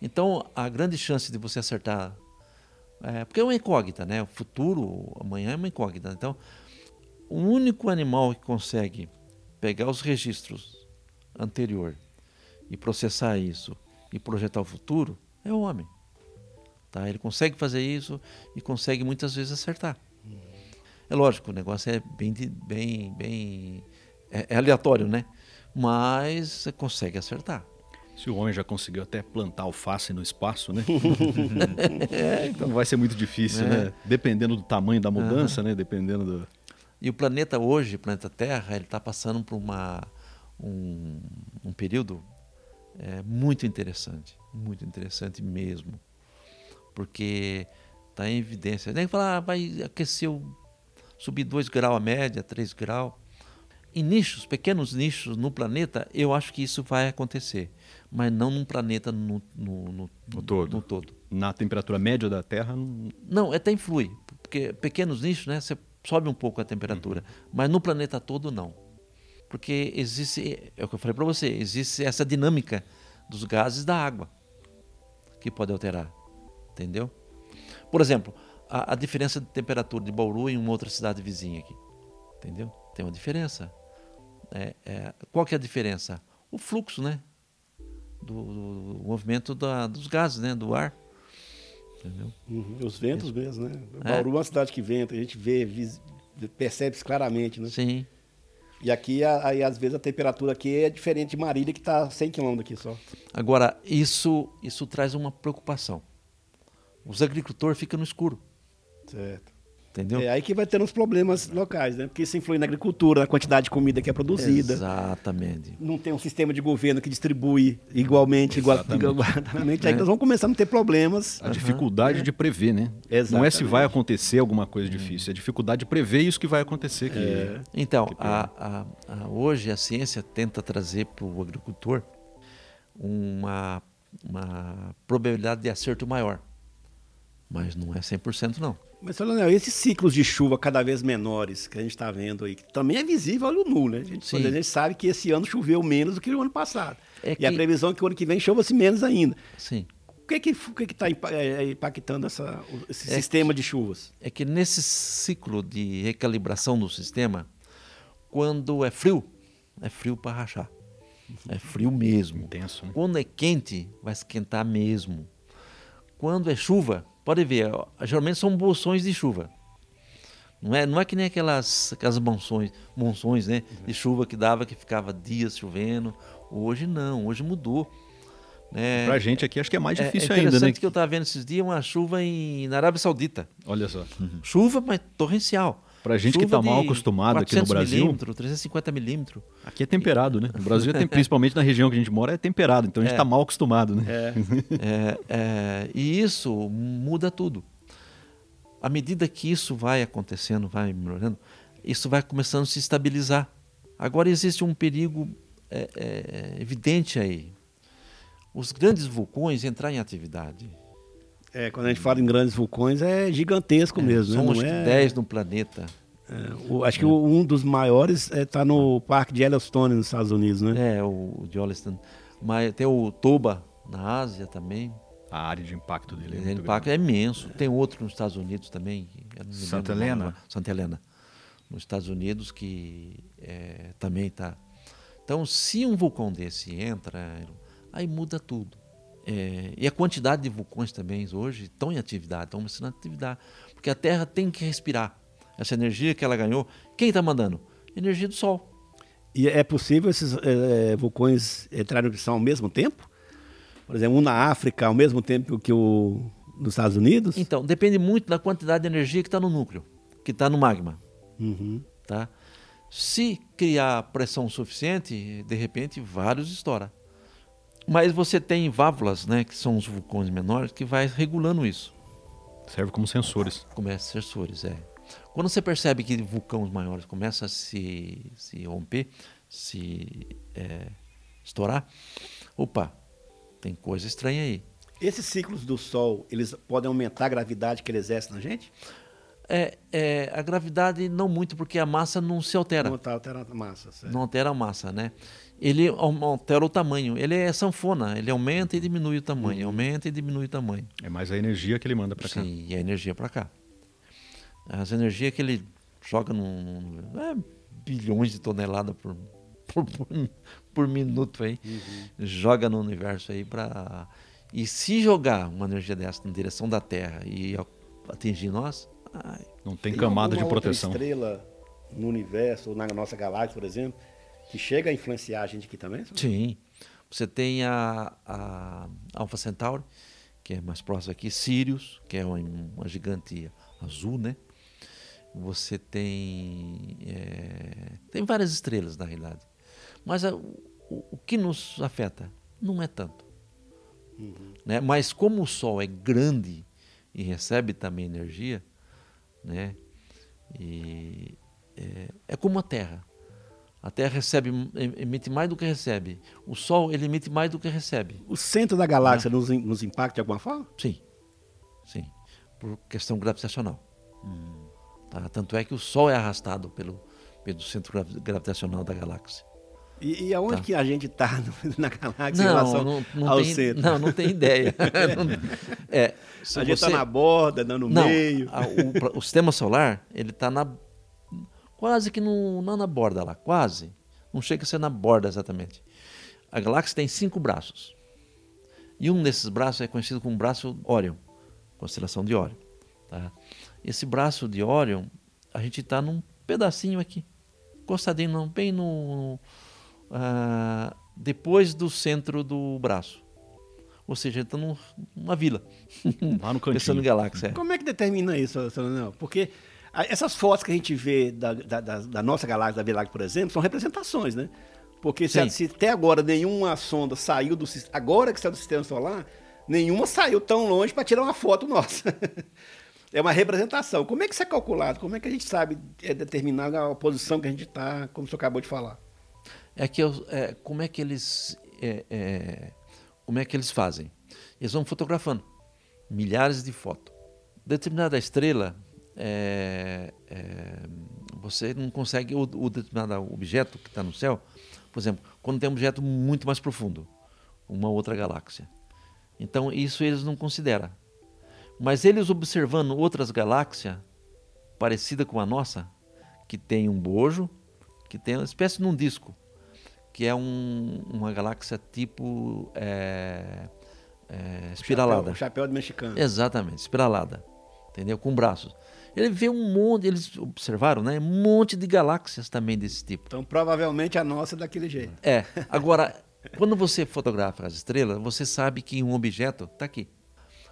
Então, a grande chance de você acertar. É, porque é uma incógnita, né? O futuro, amanhã é uma incógnita. Então, o único animal que consegue pegar os registros anterior e processar isso e projetar o futuro é o homem. Tá? Ele consegue fazer isso e consegue muitas vezes acertar. É lógico, o negócio é bem, bem, bem é, é aleatório, né? Mas consegue acertar. Se o homem já conseguiu até plantar alface no espaço, né? *laughs* é, então vai ser muito difícil, é. né? Dependendo do tamanho da mudança, uhum. né? Dependendo do. E o planeta hoje, o planeta Terra, ele está passando por uma um, um período é, muito interessante, muito interessante mesmo, porque está em evidência. Nem falar, ah, vai aquecer, subir 2 graus a média, 3 graus. Em nichos, pequenos nichos no planeta, eu acho que isso vai acontecer, mas não num planeta no, no, no, no todo. no todo. Na temperatura média da Terra? Não, não até influi, porque pequenos nichos, né, você sobe um pouco a temperatura, uhum. mas no planeta todo não porque existe, é o que eu falei para você, existe essa dinâmica dos gases da água que pode alterar, entendeu? Por exemplo, a, a, diferença de temperatura de Bauru em uma outra cidade vizinha aqui, entendeu? Tem uma diferença. É, é, qual que é a diferença? O fluxo, né? Do, do movimento da, dos gases, né? Do ar. Entendeu? Uhum. Os ventos mesmo, né? É. Bauru é uma cidade que venta, a gente vê, percebe claramente, né? Sim. E aqui, aí, às vezes, a temperatura aqui é diferente de Marília, que está 100 km aqui só. Agora, isso, isso traz uma preocupação. Os agricultores ficam no escuro. Certo. Entendeu? É aí que vai ter uns problemas locais, né? Porque isso influi na agricultura, na quantidade de comida que é produzida. Exatamente. Não tem um sistema de governo que distribui igualmente, igualmente. É. Aí nós vamos começar a ter problemas. A uhum. dificuldade é. de prever, né? Exatamente. Não é se vai acontecer alguma coisa difícil, é a dificuldade de prever isso que vai acontecer. Que, é. Então, que a, a, a, hoje a ciência tenta trazer para o agricultor uma, uma probabilidade de acerto maior. Mas não é 100% não. Mas, Leonel, esses ciclos de chuva cada vez menores que a gente está vendo aí, que também é visível olho nu, né? A gente, a gente sabe que esse ano choveu menos do que o ano passado. É que... E a previsão é que o ano que vem chova-se menos ainda. Sim. O que é que está é, é, impactando essa, esse é sistema que, de chuvas? É que nesse ciclo de recalibração do sistema, quando é frio, é frio para rachar. É frio mesmo. Intenso. Né? Quando é quente, vai esquentar mesmo. Quando é chuva, Pode ver, geralmente são bolsões de chuva. Não é, não é que nem aquelas, aquelas monções, monções né, de chuva que dava que ficava dias chovendo. Hoje não, hoje mudou. Né? Pra gente aqui acho que é mais difícil é, é ainda, né? que eu estava vendo esses dias uma chuva em, na Arábia Saudita. Olha só. Uhum. Chuva, mas torrencial. Pra gente Chuva que está mal acostumado aqui no Brasil. Milímetro, 350 milímetros. Aqui é temperado, né? No Brasil, *laughs* é, principalmente na região que a gente mora, é temperado. Então a gente está é. mal acostumado, né? É. é. é, e isso muda tudo. À medida que isso vai acontecendo, vai melhorando, isso vai começando a se estabilizar. Agora existe um perigo é, é, evidente aí. Os grandes vulcões entrar em atividade. É, quando a gente fala em grandes vulcões, é gigantesco é, mesmo. São né? é... 10 no planeta. É, o, acho que o, um dos maiores está é, no Parque de Yellowstone, nos Estados Unidos, né? É, o de Yellowstone. Mas tem o Toba, na Ásia também. A área de impacto dele é, impacto é imenso. Tem outro nos Estados Unidos também. Santa Helena. Santa Helena. Nos Estados Unidos que é, também está. Então, se um vulcão desse entra, aí muda tudo. É, e a quantidade de vulcões também hoje estão em atividade, estão começando em atividade. Porque a Terra tem que respirar. Essa energia que ela ganhou, quem está mandando? Energia do Sol. E é possível esses é, vulcões entrarem em erupção ao mesmo tempo? Por exemplo, um na África ao mesmo tempo que o nos Estados Unidos? Então, depende muito da quantidade de energia que está no núcleo, que está no magma. Uhum. Tá? Se criar pressão suficiente, de repente vários estoura. Mas você tem válvulas, né, que são os vulcões menores, que vai regulando isso. Serve como sensores. Começa sensores, é. Quando você percebe que vulcões maiores começam a se, se romper, se é, estourar, opa, tem coisa estranha aí. Esses ciclos do Sol, eles podem aumentar a gravidade que ele exerce na gente? É, é, a gravidade não muito, porque a massa não se altera. Não altera a massa, certo. Não altera a massa, né? Ele altera o tamanho. Ele é sanfona, ele aumenta e diminui o tamanho, uhum. aumenta e diminui o tamanho. É mais a energia que ele manda para cá. Sim, e a energia para cá. As energias que ele joga num, é, bilhões de toneladas por, *laughs* por, por, por minuto aí, uhum. joga no universo aí para e se jogar uma energia dessa na direção da Terra e atingir nós, ai, não tem, tem camada de proteção. Outra estrela no universo ou na nossa galáxia, por exemplo, que chega a influenciar a gente aqui também? Sim. Você tem a, a Alpha Centauri, que é mais próximo aqui, Sirius, que é uma, uma gigante azul, né? Você tem é, tem várias estrelas na realidade, mas a, o, o, que nos afeta não é tanto, uhum. né? Mas como o Sol é grande e recebe também energia, né? E é, é como a Terra. A Terra recebe, emite mais do que recebe. O Sol ele emite mais do que recebe. O centro da galáxia nos, nos impacta de alguma forma? Sim, sim, por questão gravitacional. Hum. Tá? Tanto é que o Sol é arrastado pelo, pelo centro gravitacional da galáxia. E, e aonde tá. que a gente *laughs* está na galáxia não, em relação não, não ao tem, centro? Não, não tem ideia. *laughs* *laughs* é, a gente está na borda, no não, meio. A, o, o, sistema solar ele está na quase que no, não na borda lá, quase. Não chega a ser na borda exatamente. A galáxia tem cinco braços. E um desses braços é conhecido como braço Órion, constelação de Órion. Tá? Esse braço de Órion, a gente está num pedacinho aqui, encostadinho, bem no. Uh, depois do centro do braço. Ou seja, está numa vila. Lá no cantinho. *laughs* Pensando em galáxia. É. Como é que determina isso, Senhor? Porque essas fotos que a gente vê da, da, da nossa galáxia, da Via Láctea, por exemplo, são representações, né? Porque se, se, até agora nenhuma sonda saiu do agora que saiu do sistema solar, nenhuma saiu tão longe para tirar uma foto nossa. *laughs* é uma representação. Como é que isso é calculado? Como é que a gente sabe é, determinar a posição que a gente está, como o senhor acabou de falar? É que é, como é que eles é, é, como é que eles fazem? Eles vão fotografando milhares de fotos. Determinada estrela, é, é, você não consegue o, o determinado objeto que está no céu, por exemplo, quando tem um objeto muito mais profundo, uma outra galáxia. Então isso eles não consideram. Mas eles observando outras galáxias parecida com a nossa, que tem um bojo, que tem uma espécie de um disco, que é um, uma galáxia tipo é, é, espiralada. Chapéu, chapéu de mexicano. Exatamente, espiralada, entendeu? Com braços. Ele vê um monte, eles observaram, né? Um monte de galáxias também desse tipo. Então, provavelmente a nossa é daquele jeito. É. Agora, quando você fotografa as estrelas, você sabe que um objeto está aqui.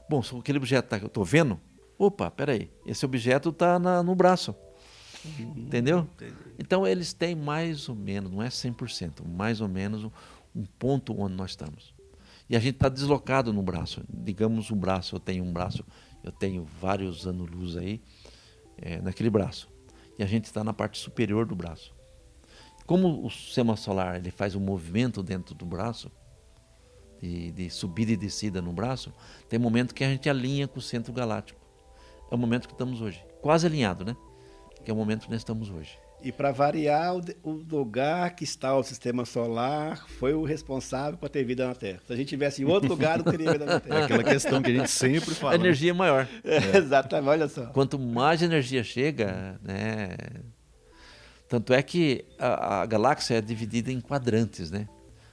Bom, se aquele objeto tá, eu estou vendo, opa, peraí, esse objeto está no braço. Uhum, Entendeu? Entendi. Então eles têm mais ou menos, não é 100%, mais ou menos um ponto onde nós estamos. E a gente está deslocado no braço. Digamos um braço, eu tenho um braço, eu tenho vários anos-luz aí, é, naquele braço. E a gente está na parte superior do braço. Como o sistema solar ele faz um movimento dentro do braço, de, de subida e descida no braço, tem momento que a gente alinha com o centro galáctico. É o momento que estamos hoje. Quase alinhado, né? Que é o momento que nós estamos hoje. E para variar, o, lugar que está o sistema solar foi o responsável por ter vida na Terra. Se a gente tivesse em outro lugar, não teria vida na Terra. É aquela questão que a gente sempre fala. A energia né? é maior. É, *laughs* exatamente, olha só. Quanto mais energia chega, né? Tanto é que a, a galáxia é dividida em quadrantes, né?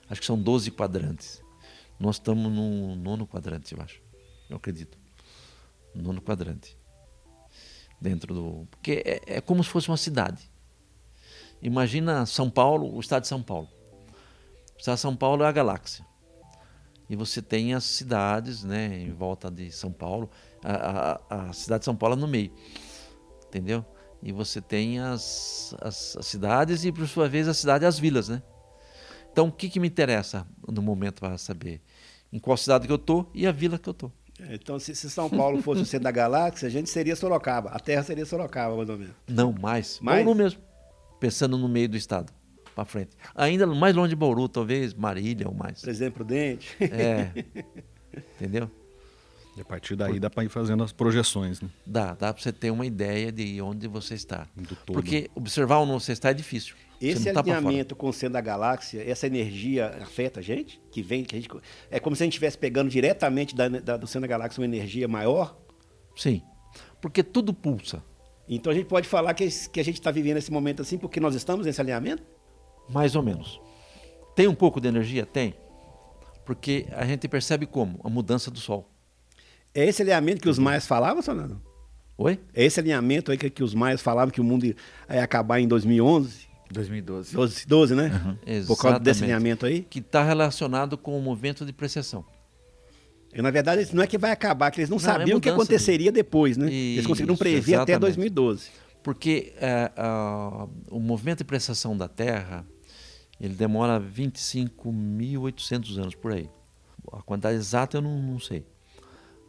Acho que são 12 quadrantes. Nós estamos no nono quadrante, eu acho. Eu acredito. Nono quadrante. Dentro do. Porque é, é como se fosse uma cidade. Imagina São Paulo, o estado de São Paulo. O estado de São Paulo é a galáxia. E você tem as cidades né, em volta de São Paulo. A, a, a cidade de São Paulo é no meio. Entendeu? E você tem as, as, as, cidades e, por sua vez, a cidade e as vilas, né? Então, o que, que me interessa no momento para saber? Em qual cidade que eu estou e a vila que eu estou. Então, se, se, São Paulo fosse o centro da galáxia, a gente seria Sorocaba. A Terra seria Sorocaba, mais ou menos. Não, mais. Mais? Bauru mesmo pensando no meio do estado, para frente. Ainda mais longe de Bauru, talvez Marília ou mais. Presidente Prudente. É. *laughs* Entendeu? E a partir daí dá para ir fazendo as projeções, né? Dá, dá para você ter uma ideia de onde você está. Porque observar onde você está é difícil. Esse tá alinhamento com o centro da galáxia, essa energia afeta a gente? Que vem, que a gente, é como se a gente estivesse pegando diretamente da, da, do centro da galáxia uma energia maior? Sim, porque tudo pulsa. Então a gente pode falar que, que a gente está vivendo esse momento assim porque nós estamos nesse alinhamento? Mais ou menos. Tem um pouco de energia? Tem. Porque a gente percebe como? A mudança do Sol. É esse alinhamento que os maias falavam, Sonando? Oi? É esse alinhamento aí que, que os maias falavam que o mundo ia acabar em 2011? 2012. 12, 12 né? Uhum. Por causa desse alinhamento aí? Que está relacionado com o movimento de precessão. Na verdade, não é que vai acabar, que eles não, não é sabiam o é que aconteceria de... depois, né? Isso, eles conseguiram prever exatamente. até 2012. Porque é, o movimento de prestação da Terra, ele demora 25.800 anos por aí. A quantidade exata eu não, não sei.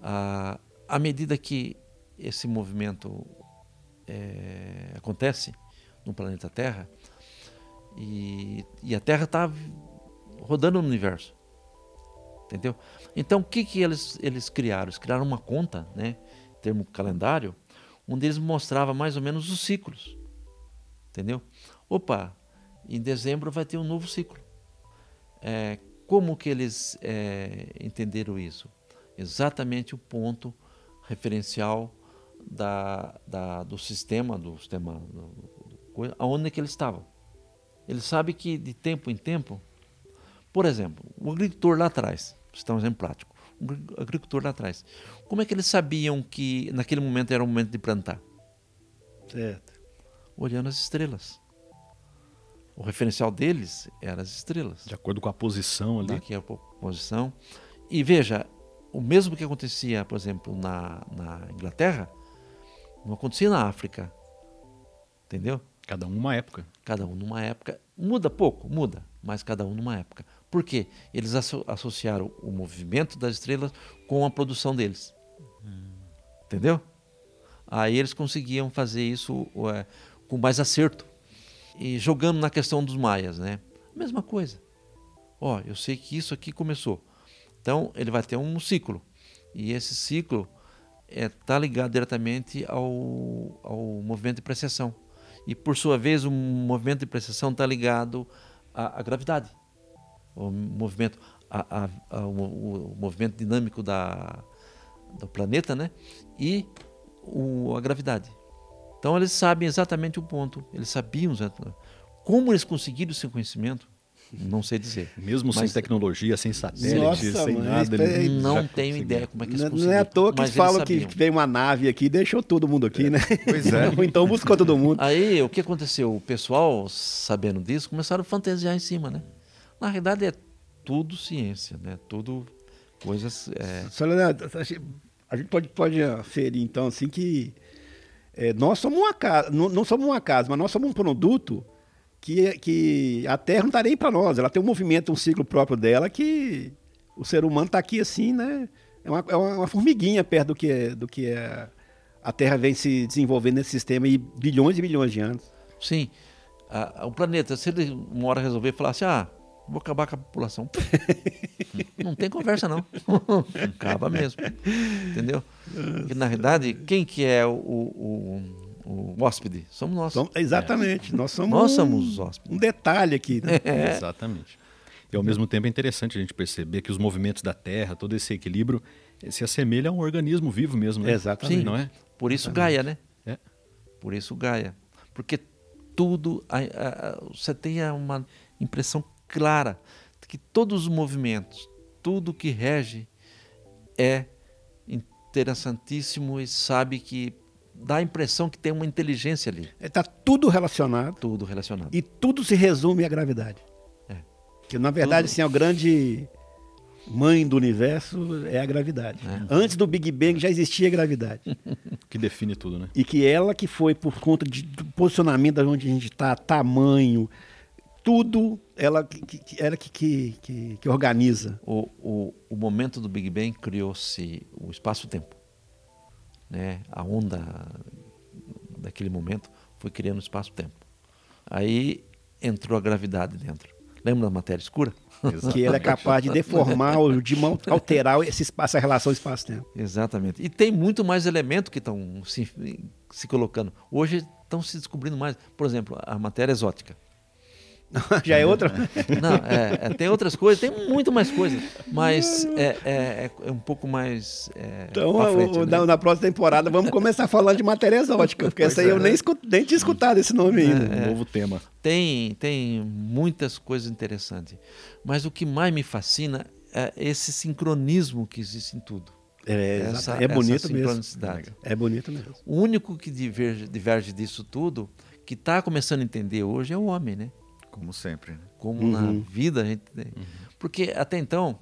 À medida que esse movimento é, acontece no planeta Terra, e, e a Terra está rodando no universo. Entendeu? Então, o que, que eles, eles criaram? Eles criaram uma conta, né, termo calendário, onde eles mostravam mais ou menos os ciclos. Entendeu? Opa, em dezembro vai ter um novo ciclo. É, como que eles é, entenderam isso? Exatamente o ponto referencial da, da, do sistema, do sistema, do, do, aonde que eles estavam. Ele sabe que de tempo em tempo por exemplo, o agricultor lá atrás, um exemplo prático, um agricultor lá atrás, como é que eles sabiam que naquele momento era o momento de plantar? Certo. Olhando as estrelas. O referencial deles eram as estrelas. De acordo com a posição ali. Aqui a posição. E veja, o mesmo que acontecia, por exemplo, na, na Inglaterra, não acontecia na África. Entendeu? Cada um numa época. Cada um numa época. Muda pouco, muda, mas cada um numa época. Por quê? Eles asso associaram o movimento das estrelas com a produção deles. Hum. Entendeu? Aí eles conseguiam fazer isso é, com mais acerto. E jogando na questão dos maias, né? Mesma coisa. Ó, eu sei que isso aqui começou. Então ele vai ter um ciclo. E esse ciclo está é, tá ligado diretamente ao, ao movimento de precessão. E por sua vez, o movimento de precessão está ligado à, à gravidade o movimento, a, a, a, o, o, movimento dinâmico da, do planeta, né? E o, a gravidade. Então eles sabem exatamente o ponto. Eles sabiam exatamente. como eles conseguiram esse conhecimento. Não sei dizer. *laughs* Mesmo mas, sem tecnologia, sem satélite, nossa, sem nada. Ele não tenho ideia como é que eles conseguiram. Não é à toa que eles falam que veio uma nave aqui e deixou todo mundo aqui, é. né? Pois é. *laughs* então buscou todo mundo. Aí o que aconteceu? O pessoal, sabendo disso, começaram a fantasiar em cima, né? Na realidade é tudo ciência, né? Tudo coisas. É... A gente pode, pode aferir então assim que é, nós somos uma casa, não, não, somos uma casa, mas nós somos um produto que, que a Terra não está nem para nós. Ela tem um movimento, um ciclo próprio dela que o ser humano está aqui assim, né? É uma, é uma formiguinha perto do que, é, do que é, a Terra vem se desenvolvendo nesse sistema e bilhões e bilhões de anos. Sim. o planeta, se ele uma hora resolver falar assim, ah, vou acabar com a população. *laughs* não tem conversa, não. *laughs* Acaba mesmo. Entendeu? Porque, na realidade, quem que é o, o, o hóspede. Somos nós. Somos, exatamente. É. Nós somos, nós somos os hóspedes. Um detalhe aqui. Né? É. Exatamente. E ao mesmo tempo é interessante a gente perceber que os movimentos da Terra, todo esse equilíbrio, se assemelha a um organismo vivo mesmo, né? Exatamente. Sim, não é? Por isso Gaia, né? É. Por isso Gaia. Porque tudo, a, a, você tem uma impressão clara de que todos os movimentos, tudo que rege é interessantíssimo e sabe que dá a impressão que tem uma inteligência ali. Está é, tudo relacionado. Tudo relacionado. E tudo se resume à gravidade. É. Que na verdade, tudo... assim, é o grande mãe do universo é a gravidade. É. Antes do Big Bang já existia a gravidade. *laughs* que define tudo, né? E que ela que foi por conta de, do posicionamento de onde a gente está, tamanho, tudo, ela que, que, ela que, que, que, organiza. O, o, o momento do Big Bang criou-se o espaço-tempo. Né? A onda daquele momento foi criando o espaço-tempo. Aí entrou a gravidade dentro. Lembra da matéria escura? Que ela é capaz de deformar, de alterar esse espaço, a relação espaço-tempo. Exatamente. E tem muito mais elementos que estão se, se colocando. Hoje estão se descobrindo mais. Por exemplo, a matéria exótica. *laughs* Já é outra? *laughs* Não, é, é, tem outras coisas, tem muito mais coisas, mas é, é, é um pouco mais. É, então, frente, o, né? na, na, próxima temporada, vamos começar falando de matéria exótica, porque essa aí eu é. nem, escut, nem tinha escutado esse nome ainda. um novo tema. Tem, tem muitas coisas interessantes, mas o que mais me fascina é esse sincronismo que existe em tudo. É, essa, é bonito mesmo. É bonito mesmo. O único que diverge, diverge disso tudo, que está começando a entender hoje, é o homem, né? Como sempre. Né? Como uhum. na vida a gente tem. Uhum. Porque até então,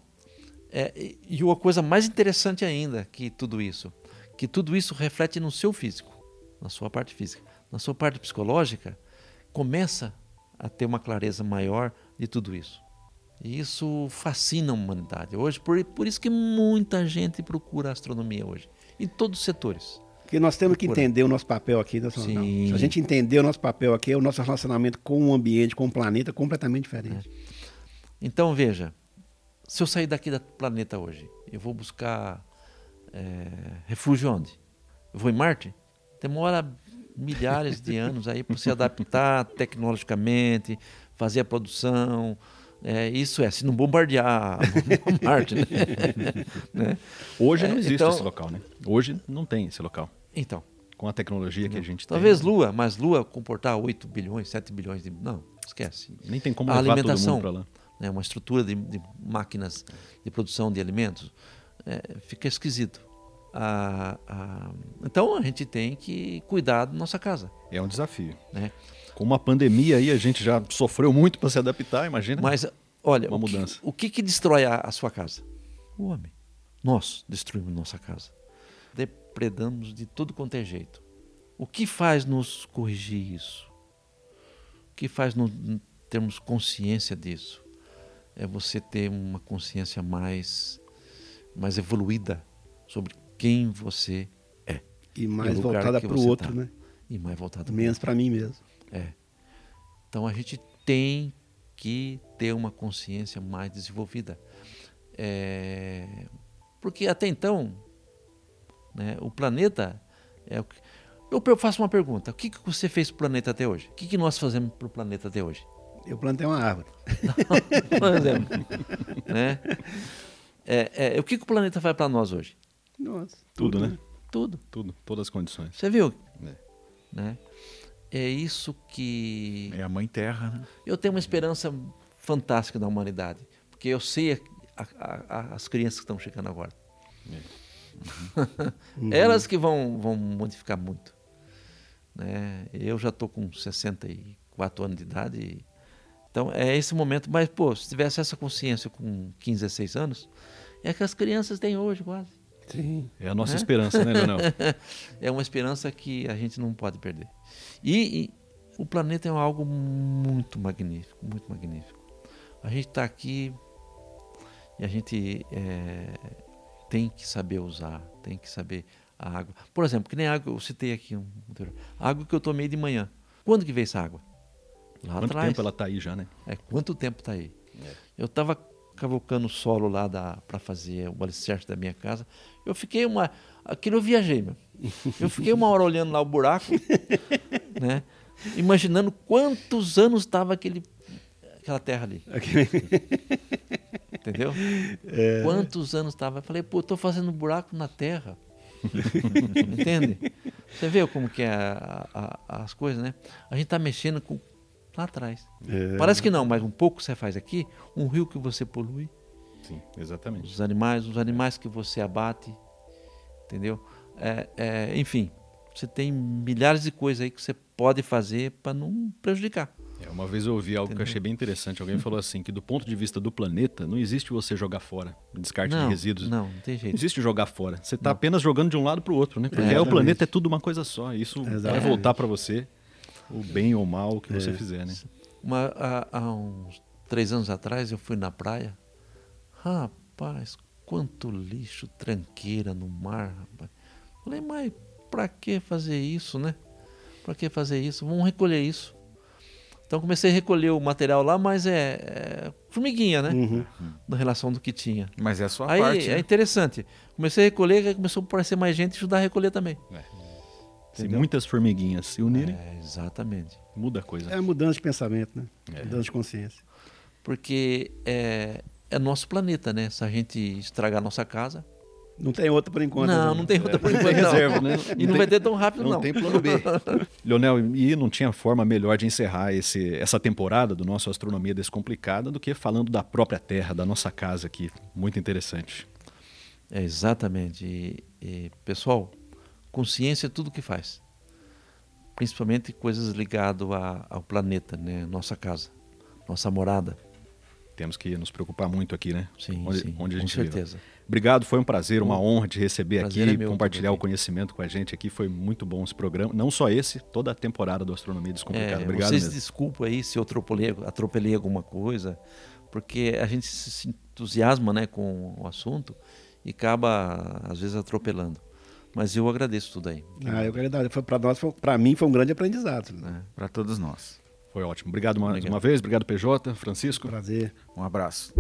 é, e uma coisa mais interessante ainda que tudo isso, que tudo isso reflete no seu físico, na sua parte física. Na sua parte psicológica, começa a ter uma clareza maior de tudo isso. E isso fascina a humanidade hoje, por, por isso que muita gente procura a astronomia hoje, em todos os setores. Porque nós temos que entender o nosso papel aqui. Né, Se a gente entender o nosso papel aqui, é o nosso relacionamento com o ambiente, com o planeta, completamente diferente. É. Então, veja, se eu sair daqui do planeta hoje, eu vou buscar é, refúgio onde? Eu vou em Marte? Demora milhares de *laughs* anos aí para se adaptar tecnologicamente, fazer a produção. É, isso é, se não bombardear *laughs* Marte. Né? né? Hoje não é, existe então, esse local, né? Hoje não tem esse local. Então. Com a tecnologia que a gente Talvez tem. Talvez Lua, mas Lua comportar 8 bilhões, 7 bilhões de. Não, esquece. Nem tem como a levar alimentação, todo mundo lá. Né, uma estrutura de, de, máquinas de produção de alimentos, é, fica esquisito. Então a gente tem que cuidar da nossa casa. É um desafio. Né? Com uma pandemia aí, a gente já sofreu muito para se adaptar, imagina. Mas, olha, uma o mudança. Que, o que, que destrói a, a sua casa? O homem. Nós destruímos nossa casa depredamos de todo quanto é jeito. O que faz nos corrigir isso? O que faz nos termos consciência disso? É você ter uma consciência mais, mais evoluída sobre quem você é. E mais voltada para o outro, tá. né? E mais voltada Menos para mim mesmo. É. Então a gente tem que ter uma consciência mais desenvolvida. É... Porque até então né? O planeta é o que... Eu faço uma pergunta: o que, que você fez para o planeta até hoje? O que, que nós fazemos para o planeta até hoje? Eu plantei uma árvore. *laughs* Por exemplo. né? É, é, o que, que o planeta faz para nós hoje? Nossa, tudo, tudo, né? Tudo. Tudo, todas as condições. Você viu? É. Né? é isso que. É a mãe terra, né? Eu tenho uma esperança fantástica da humanidade, porque eu sei a, a, a, as crianças que estão chegando agora. É. *laughs* Uhum. Elas que vão, vão modificar muito. Né? Eu já estou com 64 anos de idade. Então é esse momento. Mas, pô, se tivesse essa consciência com 15, 16 anos, é que as crianças têm hoje quase. Sim. É a nossa é? esperança, né, Leonel? *laughs* é uma esperança que a gente não pode perder. E, e o planeta é algo muito magnífico, muito magnífico. A gente está aqui e a gente é, tem que saber usar, tem que saber a água. Por exemplo, que nem a água, eu citei aqui um, a água que eu tomei de manhã. Quando que veio essa água? Lá Quanto atrás. tempo ela está aí já, né? É, quanto tempo está aí? É. Eu estava cavocando o solo lá para fazer o alicerce da minha casa. Eu fiquei uma. Aquilo eu viajei, meu. Eu fiquei uma hora olhando lá o buraco, *laughs* né? Imaginando quantos anos estava aquele, aquela terra ali. Entendeu? É... Quantos anos estava? Eu falei, pô, estou fazendo buraco na terra. *laughs* Entende? Você vê como que é a, a, as coisas, né? A gente está mexendo com lá atrás. É... Parece que não, mas um pouco você faz aqui, um rio que você polui. Sim, exatamente. Os animais, os animais que você abate, entendeu? É, é, enfim, você tem milhares de coisas aí que você pode fazer para não prejudicar. É, uma vez eu ouvi algo Entendeu? que eu achei bem interessante. Alguém falou assim que do ponto de vista do planeta, não existe você jogar fora, descarte não, de resíduos. Não, não tem jeito. Existe jogar fora. Você está apenas jogando de um lado para o outro, né? Porque é, o planeta é tudo uma coisa só. Isso exatamente. vai voltar para você, o bem ou mal que é. você fizer, né? Uma, há, há, uns três anos atrás eu fui na praia. Rapaz, quanto lixo, tranqueira no mar, rapaz. Falei, mas para que fazer isso, né? Para que fazer isso? Vamos recolher isso. Então comecei a recolher o material lá, mas é, é formiguinha, né? Uhum. Na relação do que tinha. Mas é a sua aí, parte. É né? interessante. Comecei a recolher, aí começou a aparecer mais gente e ajudar a recolher também. É. Se muitas formiguinhas se unirem. É, exatamente. Muda a coisa. É a mudança de pensamento, né? É. Mudança de consciência. Porque é, é nosso planeta, né? Se a gente estragar a nossa casa, não tem outra por enquanto. Não, né? não tem outra por enquanto. Não. reserva, né? E não, não vai ter tão rápido, não. Não tem plano B. *laughs* Leonel, e não tinha forma melhor de encerrar esse, essa temporada do nosso Astronomia Descomplicada do que falando da própria Terra, da nossa casa aqui. Muito interessante. É, exatamente. E, e, pessoal, consciência é tudo que faz. Principalmente coisas ligadas ao planeta, né? nossa casa, nossa morada. Temos que nos preocupar muito aqui, né? Sim, onde, sim, onde a gente com certeza. Vive. Obrigado, foi um prazer, uma honra te receber prazer aqui, é compartilhar o conhecimento com a gente aqui. Foi muito bom esse programa. Não só esse, toda a temporada do Astronomia Descomplicada. É, Obrigado vocês mesmo. desculpa aí se eu atropelei, atropelei alguma coisa, porque a gente se entusiasma né, com o assunto e acaba, às vezes, atropelando. Mas eu agradeço tudo aí. Ah, eu agradeço. Para nós, para mim, foi um grande aprendizado. Né? É, para todos nós. Foi ótimo. Obrigado mais uma vez. Obrigado, PJ, Francisco. Prazer. Um abraço.